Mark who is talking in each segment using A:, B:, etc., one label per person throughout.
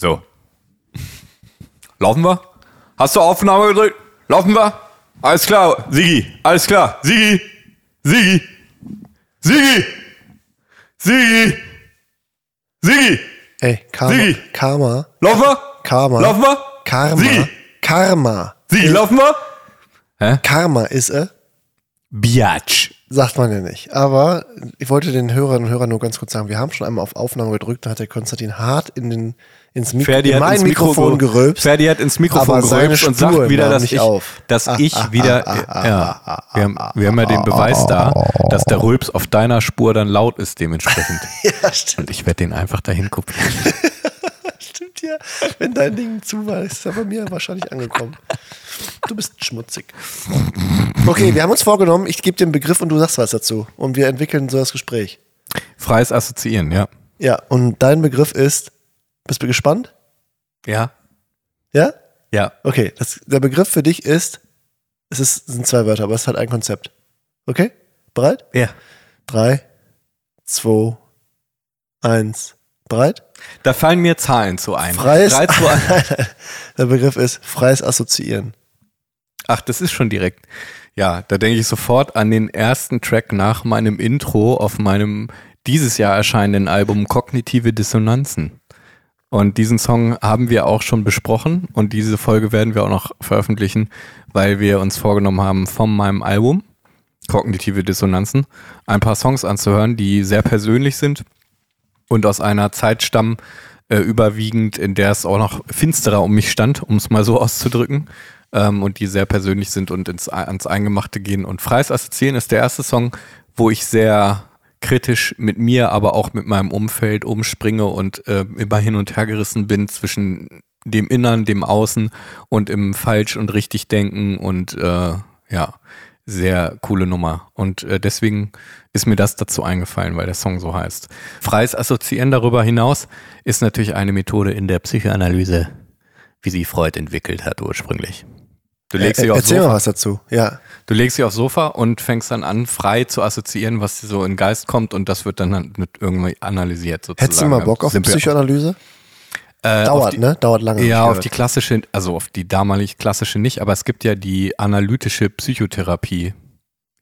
A: So. Laufen wir? Hast du Aufnahme gedrückt? Laufen wir? Alles klar, Sigi, alles klar. Sigi, Sigi, Sigi, Sigi, Sigi.
B: Ey, Karma.
A: Sigi.
B: Karma.
A: Laufen wir?
B: Karma.
A: Laufen wir?
B: Karma.
A: Sigi,
B: Karma.
A: Sigi, laufen wir?
B: Karma ist er.
A: Biatch.
B: Sagt man ja nicht. Aber ich wollte den Hörerinnen und Hörern nur ganz kurz sagen, wir haben schon einmal auf Aufnahme gedrückt, da hat der Konstantin hart in den, ins Mikro,
A: Ferdi
B: in
A: hat
B: mein Mikrofon
A: ge-
B: gerülpst.
A: Ferdi hat ins Mikrofon gerülpst und sagt wieder, dass ich,
B: auf.
A: dass ich
B: ah,
A: wieder,
B: ah,
A: ja,
B: ah, ah,
A: wir haben, wir haben ja den Beweis da, dass der Rülps auf deiner Spur dann laut ist dementsprechend.
B: Ja, stimmt,
A: Und ich werde den einfach dahin kopieren.
B: stimmt ja. Wenn dein Ding zu war, ist er bei mir wahrscheinlich angekommen. Du bist schmutzig. Okay, wir haben uns vorgenommen, ich gebe den Begriff und du sagst was dazu. Und wir entwickeln so das Gespräch.
A: Freies Assoziieren, ja.
B: Ja, und dein Begriff ist, bist du gespannt?
A: Ja?
B: Ja?
A: Ja.
B: Okay, das, der Begriff für dich ist, es ist, sind zwei Wörter, aber es hat ein Konzept. Okay? Bereit?
A: Ja.
B: Drei, zwei, eins, bereit?
A: Da fallen mir Zahlen zu ein.
B: Freies,
A: 3, 2, 1.
B: der Begriff ist freies Assoziieren.
A: Ach, das ist schon direkt. Ja, da denke ich sofort an den ersten Track nach meinem Intro auf meinem dieses Jahr erscheinenden Album Kognitive Dissonanzen. Und diesen Song haben wir auch schon besprochen und diese Folge werden wir auch noch veröffentlichen, weil wir uns vorgenommen haben, von meinem Album Kognitive Dissonanzen ein paar Songs anzuhören, die sehr persönlich sind und aus einer Zeit stammen, äh, überwiegend, in der es auch noch finsterer um mich stand, um es mal so auszudrücken, ähm, und die sehr persönlich sind und ins, ans Eingemachte gehen. Und Freies Assoziieren ist der erste Song, wo ich sehr kritisch mit mir, aber auch mit meinem Umfeld umspringe und äh, immer hin und her gerissen bin zwischen dem Innern, dem Außen und im Falsch und richtig denken und äh, ja, sehr coole Nummer. Und äh, deswegen ist mir das dazu eingefallen, weil der Song so heißt. Freies Assoziieren darüber hinaus ist natürlich eine Methode in der Psychoanalyse, wie sie Freud entwickelt hat ursprünglich. Du legst,
B: Äh,
A: dich aufs
B: Erzähl mal
A: Sofa,
B: was dazu. Ja.
A: du legst dich aufs Sofa und fängst dann an, frei zu assoziieren, was dir so in den Geist kommt und das wird dann halt mit irgendwie analysiert sozusagen.
B: Hättest du mal Bock auf
A: Simpel-
B: Psychoanalyse?
A: Äh,
B: Dauert,
A: die-
B: ne? Dauert lange.
A: Ja, auf die klassische, also auf die damalig klassische nicht, aber es gibt ja die analytische Psychotherapie.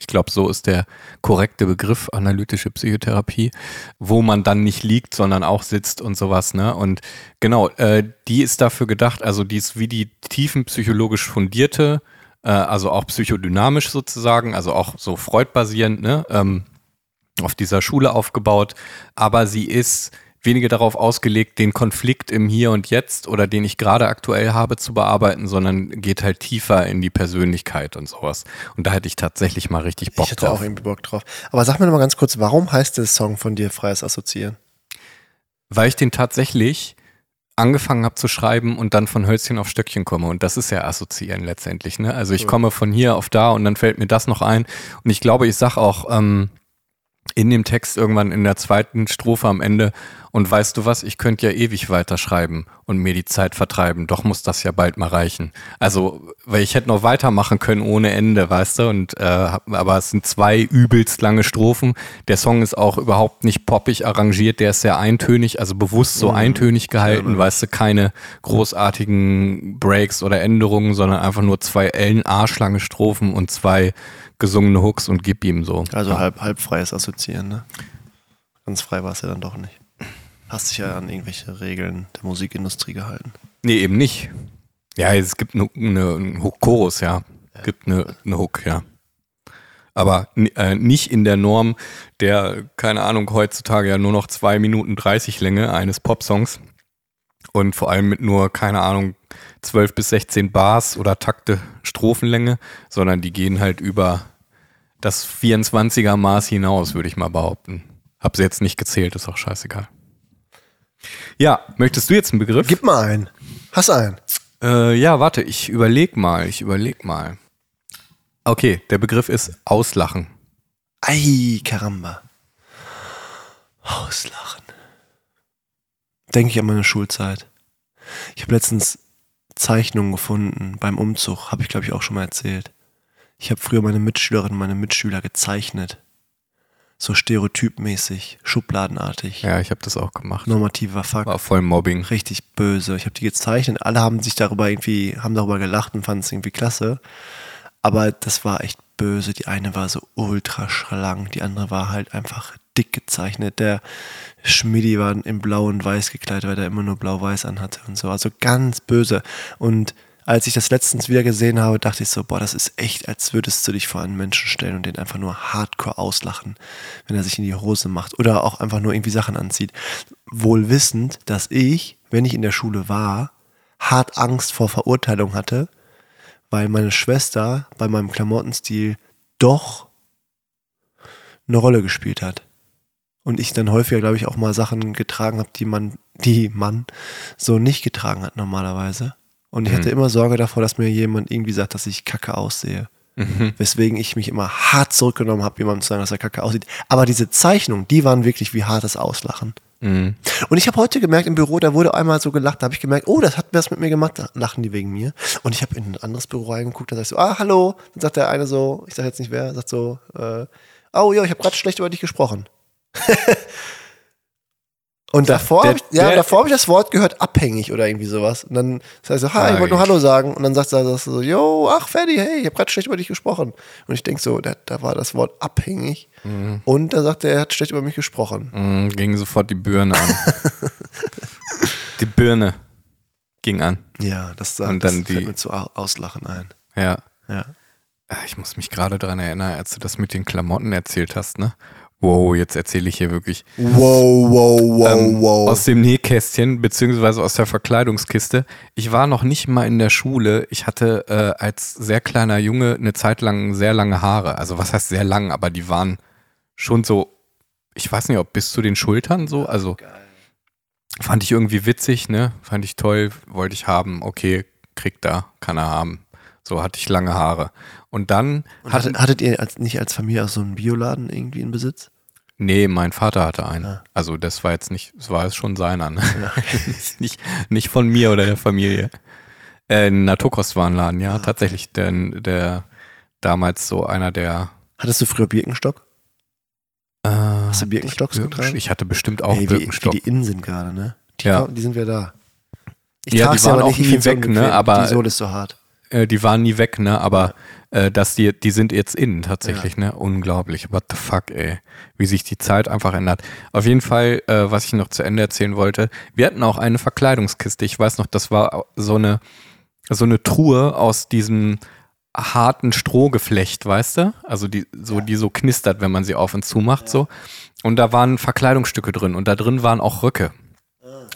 A: Ich glaube, so ist der korrekte Begriff, analytische Psychotherapie, wo man dann nicht liegt, sondern auch sitzt und sowas, ne? Und genau, äh, die ist dafür gedacht, also die ist wie die tiefenpsychologisch fundierte, äh, also auch psychodynamisch sozusagen, also auch so Freud-basierend, ne? Ähm, auf dieser Schule aufgebaut, aber sie ist weniger darauf ausgelegt, den Konflikt im Hier und Jetzt oder den ich gerade aktuell habe zu bearbeiten, sondern geht halt tiefer in die Persönlichkeit und sowas. Und da hätte ich tatsächlich mal richtig Bock
B: Ich hätte
A: drauf.
B: auch irgendwie Bock drauf. Aber sag mir noch mal ganz kurz, warum heißt der Song von dir freies Assoziieren?
A: Weil ich den tatsächlich angefangen habe zu schreiben und dann von Hölzchen auf Stöckchen komme. Und das ist ja assoziieren letztendlich. Ne? Also ich komme von hier auf da und dann fällt mir das noch ein. Und ich glaube, ich sag auch ähm, in dem Text irgendwann in der zweiten Strophe am Ende, und weißt du was, ich könnte ja ewig weiterschreiben und mir die Zeit vertreiben, doch muss das ja bald mal reichen. Also, weil ich hätte noch weitermachen können ohne Ende, weißt du, und äh, aber es sind zwei übelst lange Strophen. Der Song ist auch überhaupt nicht poppig arrangiert, der ist sehr eintönig, also bewusst so eintönig gehalten, weißt du, keine großartigen Breaks oder Änderungen, sondern einfach nur zwei Ellen arschlange Strophen und zwei gesungene Hooks und gib ihm so.
B: Also halb, halb freies Assoziieren, ne? Ganz frei war es ja dann doch nicht. Hast dich ja an irgendwelche Regeln der Musikindustrie gehalten.
A: Nee, eben nicht. Ja, es gibt eine, eine, einen Chorus, ja. Gibt eine, eine Hook, ja. Aber äh, nicht in der Norm der, keine Ahnung, heutzutage ja nur noch zwei Minuten 30 Länge eines Popsongs. Und vor allem mit nur, keine Ahnung, 12 bis 16 Bars oder Takte Strophenlänge, sondern die gehen halt über das 24er Maß hinaus, würde ich mal behaupten. Hab sie jetzt nicht gezählt, ist auch scheißegal. Ja, möchtest du jetzt einen Begriff?
B: Gib mal einen. Hast einen.
A: Äh, ja, warte, ich überleg mal, ich überleg mal. Okay, der Begriff ist Auslachen.
B: Ei, Karamba. Auslachen. Denke ich an meine Schulzeit. Ich habe letztens Zeichnungen gefunden beim Umzug. Habe ich, glaube ich, auch schon mal erzählt. Ich habe früher meine Mitschülerinnen und meine Mitschüler gezeichnet. So stereotypmäßig, schubladenartig.
A: Ja, ich habe das auch gemacht.
B: Normativer Fuck.
A: War voll Mobbing.
B: Richtig böse. Ich habe die gezeichnet. Alle haben sich darüber irgendwie, haben darüber gelacht und fanden es irgendwie klasse. Aber das war echt böse. Die eine war so ultra schlank, die andere war halt einfach dick gezeichnet. Der Schmidi war in blau und weiß gekleidet, weil der immer nur blau-weiß anhatte und so. Also ganz böse. Und als ich das letztens wieder gesehen habe, dachte ich so, boah, das ist echt, als würdest du dich vor einen Menschen stellen und den einfach nur hardcore auslachen, wenn er sich in die Hose macht oder auch einfach nur irgendwie Sachen anzieht. Wohl wissend, dass ich, wenn ich in der Schule war, hart Angst vor Verurteilung hatte, weil meine Schwester bei meinem Klamottenstil doch eine Rolle gespielt hat. Und ich dann häufiger, glaube ich, auch mal Sachen getragen habe, die man, die man so nicht getragen hat normalerweise. Und ich
A: Mhm.
B: hatte immer Sorge davor, dass mir jemand irgendwie sagt, dass ich kacke aussehe.
A: Mhm.
B: Weswegen ich mich immer hart zurückgenommen habe, jemandem zu sagen, dass er kacke aussieht. Aber diese Zeichnungen, die waren wirklich wie hartes Auslachen.
A: Mhm.
B: Und ich habe heute gemerkt im Büro, da wurde einmal so gelacht, da habe ich gemerkt, oh, das hat was mit mir gemacht, da lachen die wegen mir. Und ich habe in ein anderes Büro reingeguckt, da sag ich so, ah, hallo. Dann sagt der eine so, ich sage jetzt nicht wer, sagt so, äh, oh ja, ich habe gerade schlecht über dich gesprochen. Und davor
A: der-
B: habe ich, ja,
A: der-
B: davor habe ich das Wort gehört, abhängig oder irgendwie sowas. Und dann sag ich so, hi, ich wollte nur Hallo sagen. Und dann sagt er das so, yo, ach, Ferdi, hey, ich habe gerade schlecht über dich gesprochen. Und ich denk so, da, da war das Wort abhängig. Und dann sagt er, er hat schlecht über mich gesprochen.
A: Mhm, ging sofort die Birne an. die Birne ging an.
B: Ja, das,
A: Und
B: das
A: dann
B: fällt
A: die-
B: mir zu Au- Auslachen ein.
A: Ja.
B: Ja.
A: Ah, Ich muss mich gerade daran erinnern, als du das mit den Klamotten erzählt hast, ne? Wow, jetzt erzähle ich hier wirklich
B: Wow, wow, wow,
A: ähm,
B: wow.
A: aus dem Nähkästchen, beziehungsweise aus der Verkleidungskiste. Ich war noch nicht mal in der Schule. Ich hatte äh, als sehr kleiner Junge eine Zeit lang sehr lange Haare. Also was heißt sehr lang, aber die waren schon so, ich weiß nicht, ob bis zu den Schultern so. Also fand ich irgendwie witzig, ne? Fand ich toll, wollte ich haben. Okay, kriegt da, kann er haben. So hatte ich lange Haare. Und dann
B: Und
A: hatte,
B: hattet, hattet ihr als, nicht als Familie auch so einen Bioladen irgendwie in Besitz?
A: Nee, mein Vater hatte einen.
B: Ah.
A: Also das war jetzt nicht, das war jetzt schon seiner, ne? nicht, nicht von mir oder der Familie. Äh, ein Naturkostwarenladen, ja, tatsächlich. Der, der damals so einer der
B: Hattest du früher Birkenstock?
A: äh,
B: Hast du Birkenstocks
A: Birkenstock?
B: getragen?
A: Ich hatte bestimmt auch
B: Ey,
A: Birkenstock.
B: wie die innen sind gerade, ne? Die,
A: Ja.
B: die sind wieder da. Ich
A: Ja, die waren
B: aber
A: auch
B: nicht, ich
A: nie weg, ne, aber-
B: Die Sohle ist so hart.
A: Äh, die waren nie weg, ne? Aber äh, dass die, die sind jetzt innen tatsächlich, ne? Unglaublich. What the fuck, ey. Wie sich die Zeit einfach ändert. Auf jeden Fall, äh, was ich noch zu Ende erzählen wollte, wir hatten auch eine Verkleidungskiste. Ich weiß noch, das war so eine, so eine Truhe aus diesem harten Strohgeflecht, weißt du? Also die, so, die so knistert, wenn man sie auf und zu macht, so. Und da waren Verkleidungsstücke drin und da drin waren auch Röcke.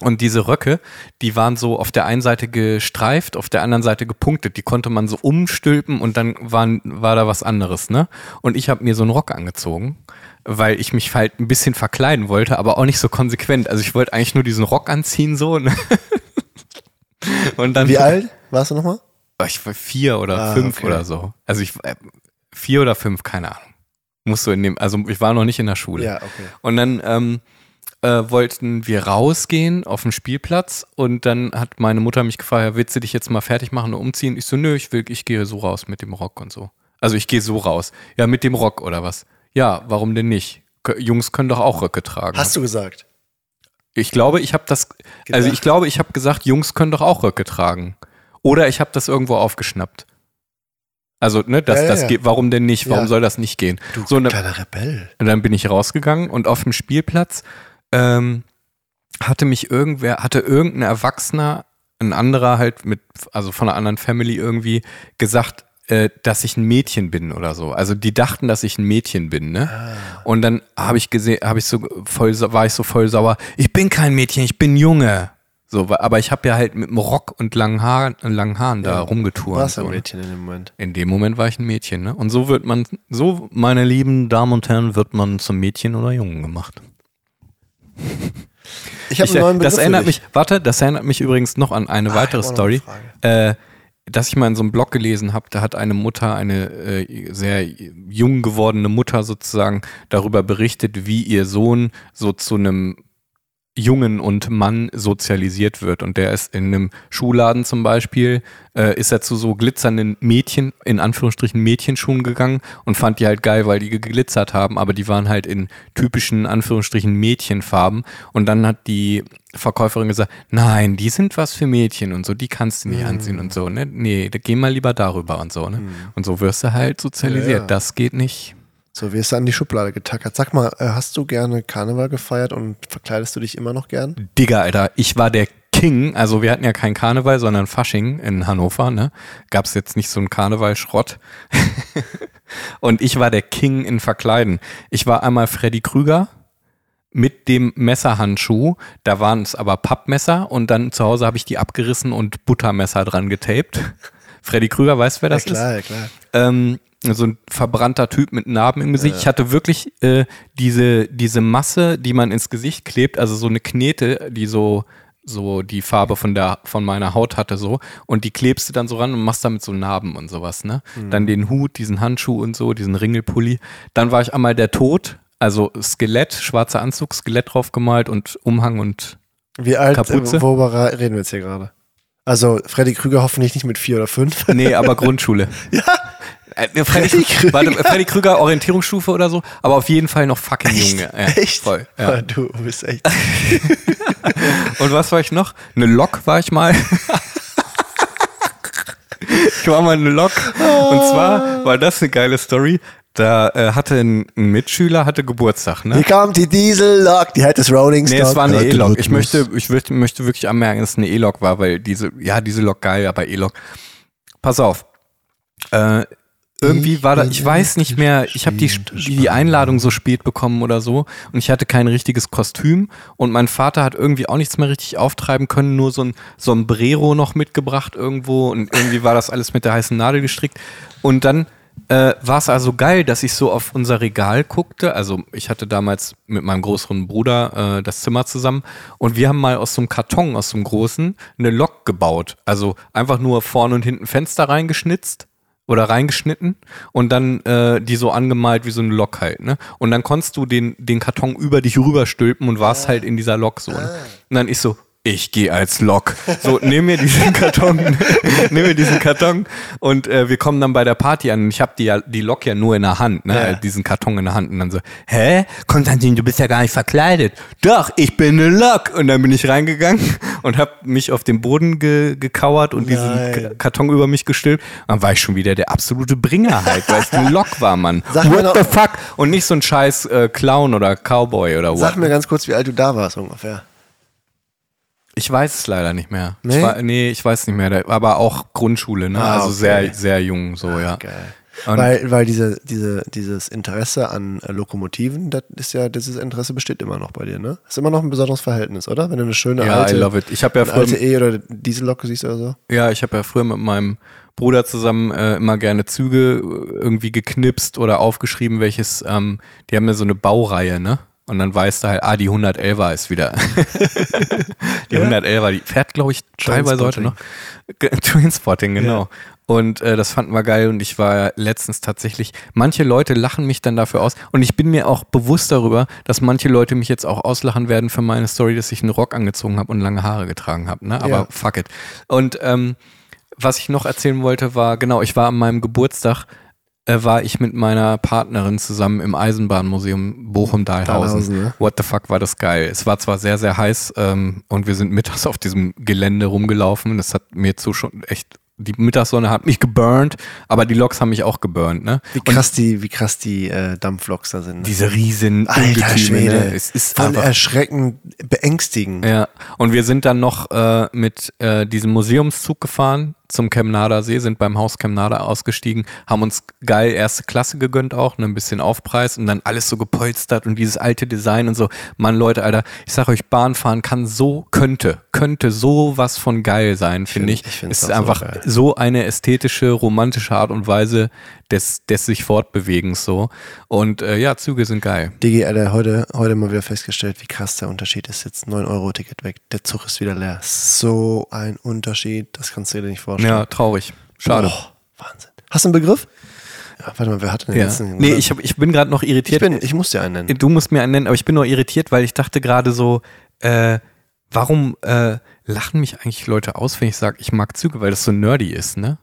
A: Und diese Röcke, die waren so auf der einen Seite gestreift, auf der anderen Seite gepunktet. Die konnte man so umstülpen und dann waren, war da was anderes, ne? Und ich habe mir so einen Rock angezogen, weil ich mich halt ein bisschen verkleiden wollte, aber auch nicht so konsequent. Also ich wollte eigentlich nur diesen Rock anziehen, so. Ne? Und dann
B: Wie alt warst du nochmal?
A: ich war vier oder
B: Ah,
A: fünf
B: okay.
A: oder so. Also ich äh, vier oder fünf, keine Ahnung. Musst du in dem, also ich war noch nicht in der Schule.
B: Ja, okay.
A: Und dann ähm, äh, wollten wir rausgehen auf den Spielplatz und dann hat meine Mutter mich gefragt, ja, willst du dich jetzt mal fertig machen und umziehen? Ich so, nö, ich will, ich gehe so raus mit dem Rock und so. Also ich gehe so raus. Ja, mit dem Rock oder was? Ja, warum denn nicht? Jungs können doch auch Röcke tragen.
B: Hast du gesagt?
A: Ich glaube, ich habe das, also
B: Gedacht.
A: ich glaube, ich habe gesagt, Jungs können doch auch Röcke tragen. Oder ich habe das irgendwo aufgeschnappt. Also, ne, das,
B: Ja,
A: das
B: ja.
A: geht, warum denn nicht? Warum
B: Ja.
A: soll das nicht gehen?
B: Du
A: so,
B: kleiner Rebell.
A: und dann bin ich rausgegangen und auf dem Spielplatz ähm, hatte mich irgendwer, hatte irgendein Erwachsener, ein anderer halt mit, also von einer anderen Family irgendwie gesagt, äh, dass ich ein Mädchen bin oder so. Also die dachten, dass ich ein Mädchen bin, ne? Und dann habe ich gesehen, habe ich so voll, war ich so voll sauer. Ich bin kein Mädchen, ich bin Junge. So, aber ich habe ja halt mit einem Rock und langen Haaren, langen Haaren da rumgeturnt.
B: Warst du
A: so,
B: ein
A: ne?
B: Mädchen in dem Moment?
A: In dem Moment war ich ein Mädchen, ne? Und so wird man, so, meine lieben Damen und Herren, wird man zum Mädchen oder Jungen gemacht.
B: Ich habe einen neuen Begriff
A: das erinnert mich, warte, das erinnert mich übrigens noch an eine
B: Ah,
A: weitere
B: noch eine
A: Story, äh, dass ich mal in so einem Blog gelesen habe, da hat eine Mutter, eine äh, sehr jung gewordene Mutter sozusagen darüber berichtet, wie ihr Sohn so zu einem Jungen und Mann sozialisiert wird. Und der ist in einem Schuhladen zum Beispiel, äh, ist er zu so glitzernden Mädchen, in Anführungsstrichen Mädchenschuhen gegangen und fand die halt geil, weil die geglitzert haben, aber die waren halt in typischen Anführungsstrichen Mädchenfarben. Und dann hat die Verkäuferin gesagt, nein, die sind was für Mädchen und so, die kannst du nicht anziehen und so, ne? Nee, geh mal lieber darüber und so, ne? Und so wirst du halt sozialisiert.
B: Ja, ja.
A: Das geht nicht.
B: So wirst du an die Schublade getackert. Sag mal, äh, hast du gerne Karneval gefeiert und verkleidest du dich immer noch gern?
A: Digga, Alter, ich war der King. Also wir hatten ja kein Karneval, sondern Fasching in Hannover, ne? Gab's jetzt nicht so einen Karneval-Schrott. und ich war der King in Verkleiden. Ich war einmal Freddy Krüger mit dem Messerhandschuh. Da waren es aber Pappmesser und dann zu Hause habe ich die abgerissen und Buttermesser dran getaped. Freddy Krüger, weißt du, wer das
B: ja, klar,
A: ist?
B: ja, klar.
A: ähm, so ein verbrannter Typ mit Narben im Gesicht. Ich hatte wirklich äh, diese, diese Masse, die man ins Gesicht klebt, also so eine Knete, die so, so die Farbe von der, von meiner Haut hatte, so. Und die klebst du dann so ran und machst damit so Narben und sowas, ne? Dann den Hut, diesen Handschuh und so, diesen Ringelpulli. Dann war ich einmal der Tod, also Skelett, schwarzer Anzug, Skelett draufgemalt und Umhang und
B: Wie alt,
A: Kapuze?
B: äh, worüber reden wir jetzt hier gerade? Also Freddy Krüger hoffentlich nicht mit vier oder fünf.
A: Nee, aber Grundschule. ja. Freddy,
B: Freddy Krüger.
A: Warte, Freddy Krüger Orientierungsstufe oder so, aber auf jeden Fall noch fucking jung. Ja,
B: Echt?
A: Voll. Ja.
B: Ah, Du bist echt.
A: Und was war ich noch? Eine Lok war ich mal. ich war mal eine Lok. Und zwar war das eine geile Story. Da äh, hatte ein, ein Mitschüler hatte Geburtstag, ne?
B: Hier kommt die Diesel-Lok, die hat das Rolling
A: Nee,
B: Stone.
A: es war eine
B: Äh,
A: E-Lok. Ich möchte, ich möchte, möchte wirklich anmerken, dass es eine E-Lok war, weil diese, ja, diese Lok geil, aber E-Lok. Pass auf. Äh, irgendwie war da, ich weiß nicht mehr, ich habe die, die, die Einladung so spät bekommen oder so und ich hatte kein richtiges Kostüm und mein Vater hat irgendwie auch nichts mehr richtig auftreiben können, nur so ein Sombrero noch mitgebracht irgendwo und irgendwie war das alles mit der heißen Nadel gestrickt und dann äh, war es also geil, dass ich so auf unser Regal guckte. Also ich hatte damals mit meinem größeren Bruder äh, das Zimmer zusammen und wir haben mal aus so einem Karton, aus so einem großen, eine Lok gebaut. Also einfach nur vorne und hinten Fenster reingeschnitzt oder reingeschnitten und dann äh, die so angemalt wie so eine Lok halt, ne? Und dann konntest du den, den Karton über dich rüberstülpen und warst halt in dieser Lok so. Ne? Und dann ich so, ich gehe als Lok. So, nimm mir diesen Karton, nimm mir diesen Karton und äh, wir kommen dann bei der Party an. Und ich habe die, ja, die Lok ja nur in der Hand, ne?
B: Ja.
A: Äh, diesen Karton in der Hand. Und dann so, hä? Konstantin, du bist ja gar nicht verkleidet. Doch, ich bin eine Lok. Und dann bin ich reingegangen und habe mich auf den Boden ge gekauert und diesen
B: Nein.
A: K Karton über mich gestülpt. Dann war ich schon wieder der absolute Bringer halt, weil es eine Lok war, Mann.
B: Sag
A: What the fuck? Und nicht so ein scheiß äh, Clown oder Cowboy oder
B: Sag
A: what.
B: mir ganz kurz, wie alt du da warst ungefähr.
A: Ich weiß es leider nicht mehr.
B: Nee?
A: Ich war, nee, ich weiß nicht mehr. Aber auch Grundschule, ne?
B: Ah,
A: also
B: okay.
A: sehr, sehr jung, so, ja.
B: Geil.
A: Und-
B: weil weil diese, diese, dieses Interesse an äh, Lokomotiven, das ist ja, dieses Interesse besteht immer noch bei dir, ne? Ist immer noch ein besonderes Verhältnis, oder? Wenn du eine schöne
A: Ja,
B: alte,
A: I love it. Ich habe ja
B: eine alte
A: früher,
B: E- oder Diesellok siehst oder so.
A: ja, ich habe ja früher mit meinem Bruder zusammen äh, immer gerne Züge äh, irgendwie geknipst oder aufgeschrieben, welches, ähm, die haben ja so eine Baureihe, ne? Und dann weißt du halt, ah, die 111er ist wieder. die 111er, die fährt, glaube ich, teilweise heute noch. Trainspotting, genau. Und äh, das fanden wir geil und ich war letztens tatsächlich, manche Leute lachen mich dann dafür aus und ich bin mir auch bewusst darüber, dass manche Leute mich jetzt auch auslachen werden für meine Story, dass ich einen Rock angezogen habe und lange Haare getragen habe, ne? Aber
B: Ja.
A: fuck it. Und ähm, was ich noch erzählen wollte, war, genau, ich war an meinem Geburtstag, war ich mit meiner Partnerin zusammen im Eisenbahnmuseum Bochum-Dahlhausen.
B: Dahlhausen, ne?
A: What the fuck war das geil. Es war zwar sehr, sehr heiß ähm, und wir sind mittags auf diesem Gelände rumgelaufen. Das hat mir zu schon echt, die Mittagssonne hat mich geburnt, aber die Loks haben mich auch geburnt. Ne?
B: Wie krass die, wie krass die äh, Dampfloks da sind. ne?
A: Diese riesen
B: Alter
A: Ungetüme,
B: Schwede.
A: ne? Es ist
B: Voll
A: einfach
B: erschreckend, beängstigend.
A: Ja, und wir sind dann noch äh, mit äh, diesem Museumszug gefahren zum Chemnader See, sind beim Haus Chemnader ausgestiegen, haben uns geil erste Klasse gegönnt auch, ne, ein bisschen Aufpreis und dann alles so gepolstert und dieses alte Design und so. Mann, Leute, Alter, ich sag euch, Bahnfahren kann so, könnte, könnte so was von geil sein, finde
B: find-
A: ich.
B: ich find's
A: es ist
B: so
A: einfach
B: geil.
A: so eine ästhetische, romantische Art und Weise des, des sich Fortbewegens so. Und äh, ja, Züge sind geil.
B: Digi, Alter, heute, heute mal wieder festgestellt, wie krass der Unterschied ist. Jetzt 9-Euro-Ticket weg, der Zug ist wieder leer. So ein Unterschied, das kannst du dir nicht vorstellen.
A: Ja, traurig. Schade.
B: Boah, Wahnsinn. Hast du einen Begriff? Ja, warte mal, wer hat denn
A: Ja.
B: jetzt einen
A: Nee, ich, hab, ich bin gerade noch
B: ich,
A: irritiert.
B: bin, ich muss dir einen nennen.
A: Du musst mir einen nennen, aber ich bin nur irritiert, weil ich dachte gerade so, äh, warum äh, lachen mich eigentlich Leute aus, wenn ich sage, ich mag Züge, weil das so nerdy ist, ne?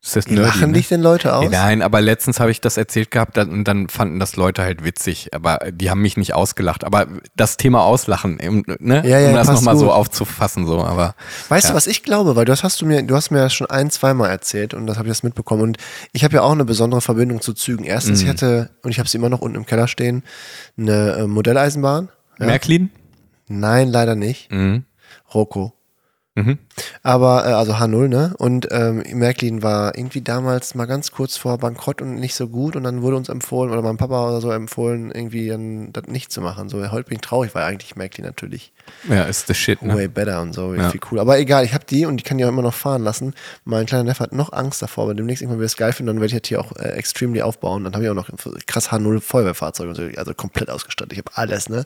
A: Ist das nerdy,
B: Lachen
A: ne?
B: dich denn Leute aus?
A: Nein, aber letztens habe ich das erzählt gehabt und dann fanden das Leute halt witzig, aber die haben mich nicht ausgelacht. Aber das Thema Auslachen, ne?
B: Ja, ja,
A: um das nochmal so aufzufassen, so, aber
B: Weißt
A: Ja.
B: du, was ich glaube? Weil das hast du mir, du hast mir das schon ein, zweimal erzählt und das habe ich jetzt mitbekommen. Und ich habe ja auch eine besondere Verbindung zu Zügen. Erstens,
A: Mhm.
B: ich hatte, und ich habe sie immer noch unten im Keller stehen, eine äh, Modelleisenbahn. Ja.
A: Märklin?
B: Nein, leider nicht.
A: Mhm.
B: Rocco.
A: Mhm.
B: Aber, äh, also H0, ne? Und ähm, Märklin war irgendwie damals mal ganz kurz vor Bankrott und nicht so gut und dann wurde uns empfohlen, oder meinem Papa oder so empfohlen, irgendwie dann das nicht zu machen. So, heute bin ich traurig, weil eigentlich Märklin natürlich
A: Ja, ist das Shit, ne?
B: way better und so,
A: Ja.
B: viel cool. Aber egal, ich habe die und die kann ich auch immer noch fahren lassen. Mein kleiner Neffe hat noch Angst davor, wenn demnächst irgendwann wieder es geil finde, dann werde ich jetzt hier auch äh, extremely aufbauen. Dann habe ich auch noch krass H0 Feuerwehrfahrzeuge und so, also komplett ausgestattet. Ich habe alles, ne?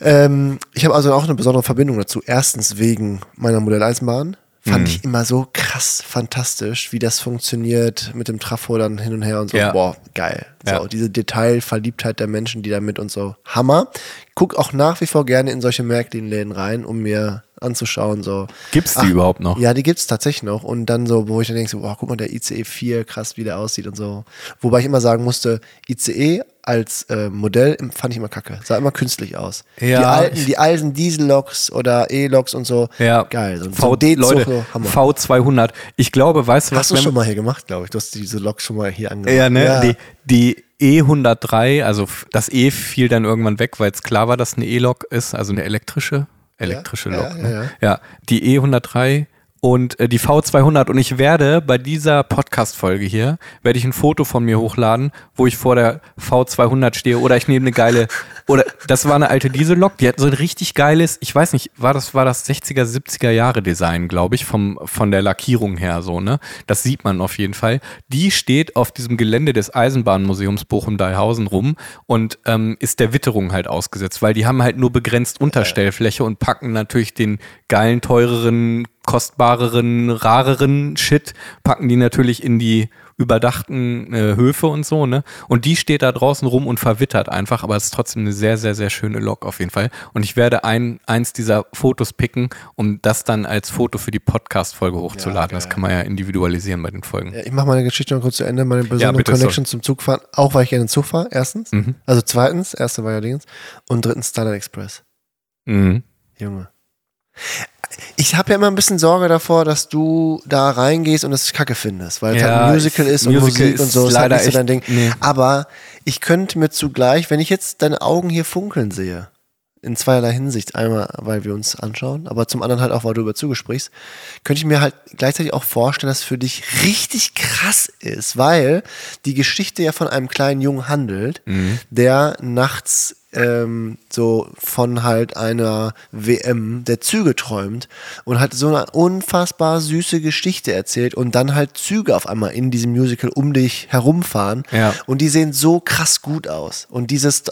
B: Ähm, ich habe also auch eine besondere Verbindung dazu. Erstens wegen meiner Modelleisenbahn. Fand
A: Mhm.
B: ich immer so krass fantastisch, wie das funktioniert mit dem Trafo dann hin und her und so.
A: Ja.
B: Boah, geil. So,
A: Ja.
B: diese Detailverliebtheit der Menschen, die damit und so. Hammer. Guck auch nach wie vor gerne in solche Märklinläden rein, um mir anzuschauen, so.
A: Gibt's die
B: Ach,
A: überhaupt noch?
B: Ja, die gibt's tatsächlich noch. Und dann so, wo ich dann denke, so, boah, guck mal, der ICE 4, krass, wie der aussieht und so. Wobei ich immer sagen musste, ICE als äh, Modell fand ich immer kacke. Sah immer künstlich aus.
A: Ja,
B: die alten, die alten Dieselloks oder E-Loks und so.
A: Ja.
B: Geil. So,
A: V
B: D-Zug,
A: Leute,
B: so, Hammer.
A: V200. Ich glaube, weißt du was?
B: Hast du schon mal hier gemacht, glaube ich. Du hast diese Lok schon mal hier angemacht.
A: Ja, ne? Die, die E103, also das E fiel dann irgendwann weg, weil es klar war, dass eine E-Lok ist, also eine elektrische, elektrische
B: ja,
A: Lok.
B: ja,
A: ne?
B: ja.
A: ja, die E103 und äh, die V200 und ich werde bei dieser Podcast-Folge hier, werde ich ein Foto von mir hochladen, wo ich vor der V200 stehe oder ich nehme eine geile, oder das war eine alte Diesellok, die hat so ein richtig geiles, ich weiß nicht, war das, war das 60er, 70er Jahre Design, glaube ich, vom, von der Lackierung her so, ne? Das sieht man auf jeden Fall. Die steht auf diesem Gelände des Eisenbahnmuseums Bochum-Daihausen rum und ähm, ist der Witterung halt ausgesetzt, weil die haben halt nur begrenzt Unterstellfläche und packen natürlich den geilen, teureren, kostbareren, rareren Shit, packen die natürlich in die überdachten äh, Höfe und so, ne? Und die steht da draußen rum und verwittert einfach, aber es ist trotzdem eine sehr, sehr, sehr schöne Lok auf jeden Fall. Und ich werde ein, eins dieser Fotos picken, um das dann als Foto für die Podcast-Folge hochzuladen. das
B: geil.
A: kann man ja individualisieren bei den Folgen.
B: Ja, ich mache meine Geschichte noch kurz zu Ende, meine besondere
A: bitte,
B: Connection zum Zugfahren. Auch weil ich gerne Zug fahre, erstens.
A: Mhm.
B: Also zweitens, erste war ja Dings. Und drittens Starlight Express.
A: Mhm.
B: Junge. Ich habe ja immer ein bisschen Sorge davor, dass du da reingehst und es kacke findest, weil es
A: Ja,
B: halt ein Musical ist und
A: Musical
B: Musik und
A: ist
B: so. Ist halt
A: leider
B: nicht so dein Ding.
A: nee.
B: Aber ich könnte mir zugleich, wenn ich jetzt deine Augen hier funkeln sehe, in zweierlei Hinsicht. Einmal, weil wir uns anschauen, aber zum anderen halt auch, weil du über Züge sprichst, könnte ich mir halt gleichzeitig auch vorstellen, dass es für dich richtig krass ist, weil die Geschichte ja von einem kleinen Jungen handelt, der nachts ähm, so von halt einer WM der Züge träumt und halt so eine unfassbar süße Geschichte erzählt und dann halt Züge auf einmal in diesem Musical um dich herumfahren
A: Ja.
B: und die sehen so krass gut aus und dieses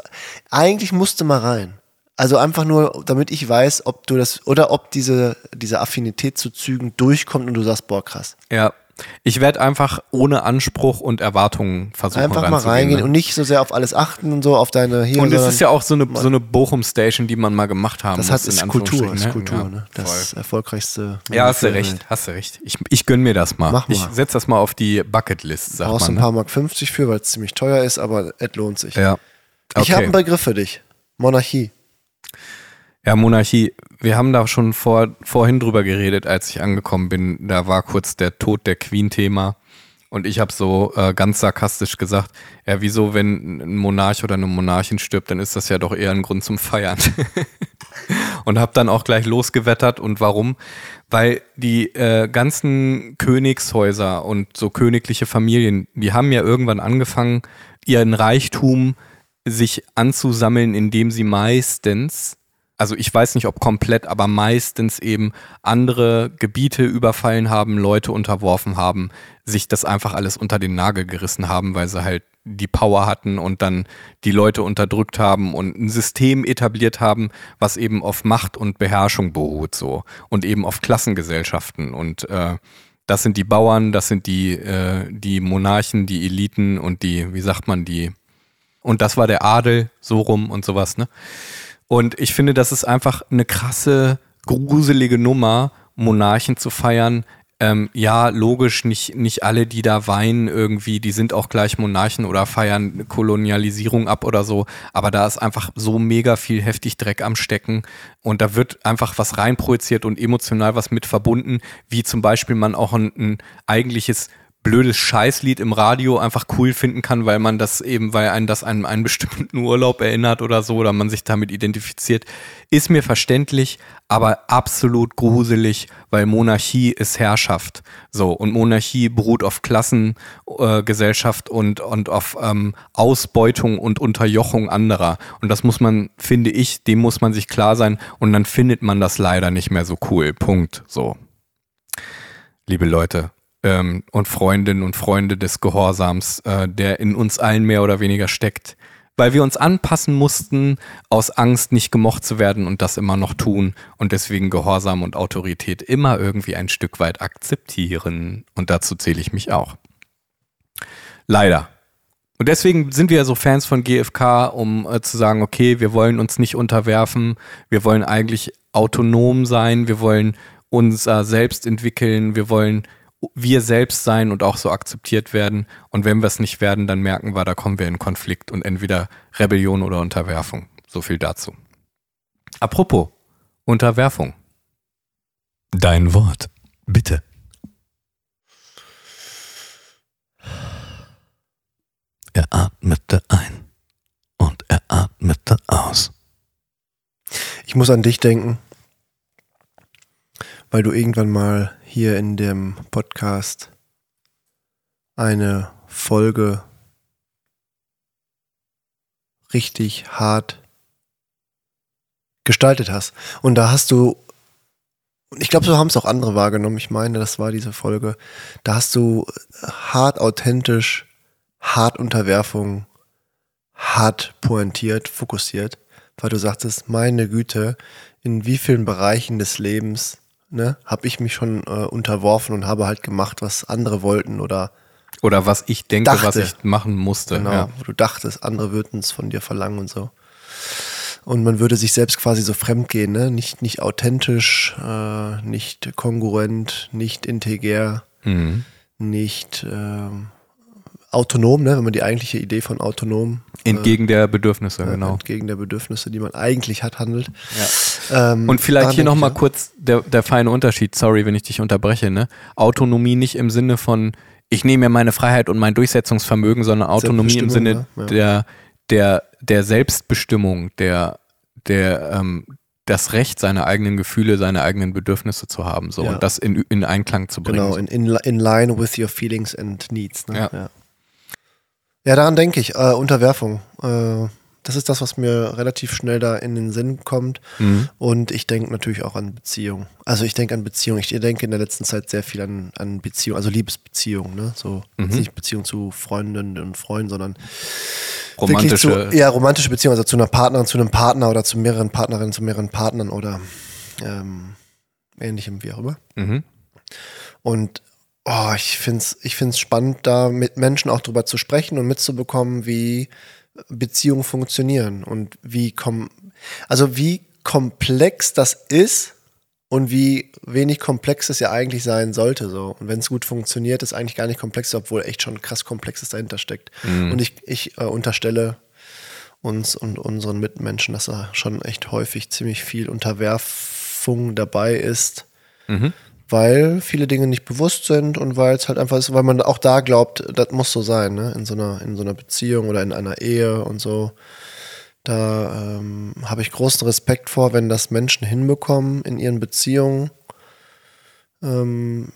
B: eigentlich musste mal rein. Also einfach nur, damit ich weiß, ob du das oder ob diese, diese Affinität zu Zügen durchkommt und du sagst, boah, krass.
A: Ja. Ich werde einfach ohne Anspruch und Erwartungen versuchen
B: Einfach mal reingehen
A: ne?
B: und nicht so sehr auf alles achten und so, auf deine hier.
A: Und es ist ja auch so eine, so eine Bochum-Station, die man mal gemacht haben
B: das
A: in
B: ist Kultur,
A: Anführungsstrichen,
B: ist
A: ne?
B: Kultur,
A: Ja,
B: ne?
A: voll.
B: Das erfolgreichste.
A: Ja, hast du recht, hast du recht. Ich, ich gönn mir das mal.
B: Mach mal.
A: Ich setze das mal auf die Bucketlist, sag
B: Brauchst
A: mal.
B: ein
A: Ne?
B: paar Mark 50 für, weil es ziemlich teuer ist, aber es lohnt sich.
A: Ja.
B: Ich habe
A: Okay.
B: einen Begriff für dich. Monarchie.
A: Ja, Monarchie. Wir haben da schon vor, vorhin drüber geredet, als ich angekommen bin. Da war kurz der Tod der Queen-Thema. Und ich habe so äh, ganz sarkastisch gesagt, ja, wieso, wenn ein Monarch oder eine Monarchin stirbt, dann ist das ja doch eher ein Grund zum Feiern. und habe dann auch gleich losgewettert. Und warum? Weil die äh, ganzen Königshäuser und so königliche Familien, die haben ja irgendwann angefangen, ihren Reichtum sich anzusammeln, indem sie meistens, also ich weiß nicht ob komplett, aber meistens eben andere Gebiete überfallen haben, Leute unterworfen haben, sich das einfach alles unter den Nagel gerissen haben, weil sie halt die Power hatten und dann die Leute unterdrückt haben und ein System etabliert haben, was eben auf Macht und Beherrschung beruht so und eben auf Klassengesellschaften und äh, das sind die Bauern, das sind die, äh, die Monarchen, die Eliten und die, wie sagt man, die und das war der Adel, so rum und sowas, ne? Und ich finde, das ist einfach eine krasse, gruselige Nummer, Monarchen zu feiern. Ähm, ja, logisch, nicht, nicht alle, die da weinen irgendwie, die sind auch gleich Monarchen oder feiern Kolonialisierung ab oder so. Aber da ist einfach so mega viel heftig Dreck am Stecken und da wird einfach was reinprojiziert und emotional was mit verbunden, wie zum Beispiel man auch ein, ein eigentliches blödes Scheißlied im Radio einfach cool finden kann, weil man das eben, weil einen das an einen bestimmten Urlaub erinnert oder so, oder man sich damit identifiziert, ist mir verständlich, aber absolut gruselig, weil Monarchie ist Herrschaft. So, und Monarchie beruht auf Klassengesellschaft äh, und, und auf ähm, Ausbeutung und Unterjochung anderer. Und das muss man, finde ich, dem muss man sich klar sein und dann findet man das leider nicht mehr so cool. Punkt. So. Liebe Leute, ähm, und Freundinnen und Freunde des Gehorsams, äh, der in uns allen mehr oder weniger steckt. Weil wir uns anpassen mussten, aus Angst nicht gemocht zu werden und das immer noch tun und deswegen Gehorsam und Autorität immer irgendwie ein Stück weit akzeptieren. Und dazu zähle ich mich auch. Leider. Und deswegen sind wir ja so Fans von GFK, um äh, zu sagen, okay, wir wollen uns nicht unterwerfen, wir wollen eigentlich autonom sein, wir wollen uns äh, selbst entwickeln, wir wollen wir selbst sein und auch so akzeptiert werden. Und wenn wir es nicht werden, dann merken wir, da kommen wir in Konflikt und entweder Rebellion oder Unterwerfung. So viel dazu. Apropos Unterwerfung. Dein Wort, bitte. Er atmete ein und er atmete aus.
B: Ich muss an dich denken, weil du irgendwann mal hier in dem Podcast eine Folge richtig hart gestaltet hast. Und da hast du, und ich glaube, so haben es auch andere wahrgenommen, ich meine, das war diese Folge, da hast du hart authentisch, hart Unterwerfung, hart pointiert, fokussiert, weil du sagtest, meine Güte, in wie vielen Bereichen des Lebens ne, habe ich mich schon äh, unterworfen und habe halt gemacht, was andere wollten oder
A: oder was ich denke, dachte, was ich machen musste.
B: Genau, ja. wo du dachtest, andere würden es von dir verlangen und so. Und man würde sich selbst quasi so fremd gehen, ne? Nicht, nicht authentisch, äh, nicht kongruent, nicht integer, mhm. nicht äh, autonom, ne? wenn man die eigentliche Idee von autonom.
A: Entgegen äh, der Bedürfnisse, äh, genau.
B: Entgegen der Bedürfnisse, die man eigentlich hat, handelt.
A: Ja. Ähm, Und vielleicht hier nochmal ja. kurz der, der feine Unterschied, sorry, wenn ich dich unterbreche. Ne? Autonomie nicht im Sinne von, ich nehme mir meine Freiheit und mein Durchsetzungsvermögen, sondern Autonomie im Sinne ja. der, der, der Selbstbestimmung, der, der, ähm, das Recht, seine eigenen Gefühle, seine eigenen Bedürfnisse zu haben, so ja. und das in, in Einklang zu bringen.
B: Genau, in, in, in line with your feelings and needs. Ne? Ja. Ja. Daran denke ich. Äh, Unterwerfung. Äh, das ist das, was mir relativ schnell da in den Sinn kommt. Mhm. Und ich denke natürlich auch an Beziehungen. Also ich denke an Beziehungen. Ich denke in der letzten Zeit sehr viel an, an Beziehungen, also Liebesbeziehungen. Ne? So mhm. nicht Beziehung zu Freundinnen und Freunden, sondern
A: romantische.
B: Zu, ja, romantische Beziehungen, also zu einer Partnerin, zu einem Partner oder zu mehreren Partnerinnen, zu mehreren Partnern oder ähm, ähnlichem, wie auch immer. Mhm. Und oh, ich finde es ich find's spannend, da mit Menschen auch drüber zu sprechen und mitzubekommen, wie Beziehungen funktionieren und wie kom also wie komplex das ist und wie wenig komplex es ja eigentlich sein sollte. So. Und wenn es gut funktioniert, ist eigentlich gar nicht komplex, obwohl echt schon krass Komplexes dahinter steckt. Mhm. Und ich, ich äh, unterstelle uns und unseren Mitmenschen, dass da schon echt häufig ziemlich viel Unterwerfung dabei ist. Mhm weil viele Dinge nicht bewusst sind und weil es halt einfach ist, weil man auch da glaubt, das muss so sein, ne? In so einer, in so einer Beziehung oder in einer Ehe und so. Da ähm, habe ich großen Respekt vor, wenn das Menschen hinbekommen in ihren Beziehungen, ähm,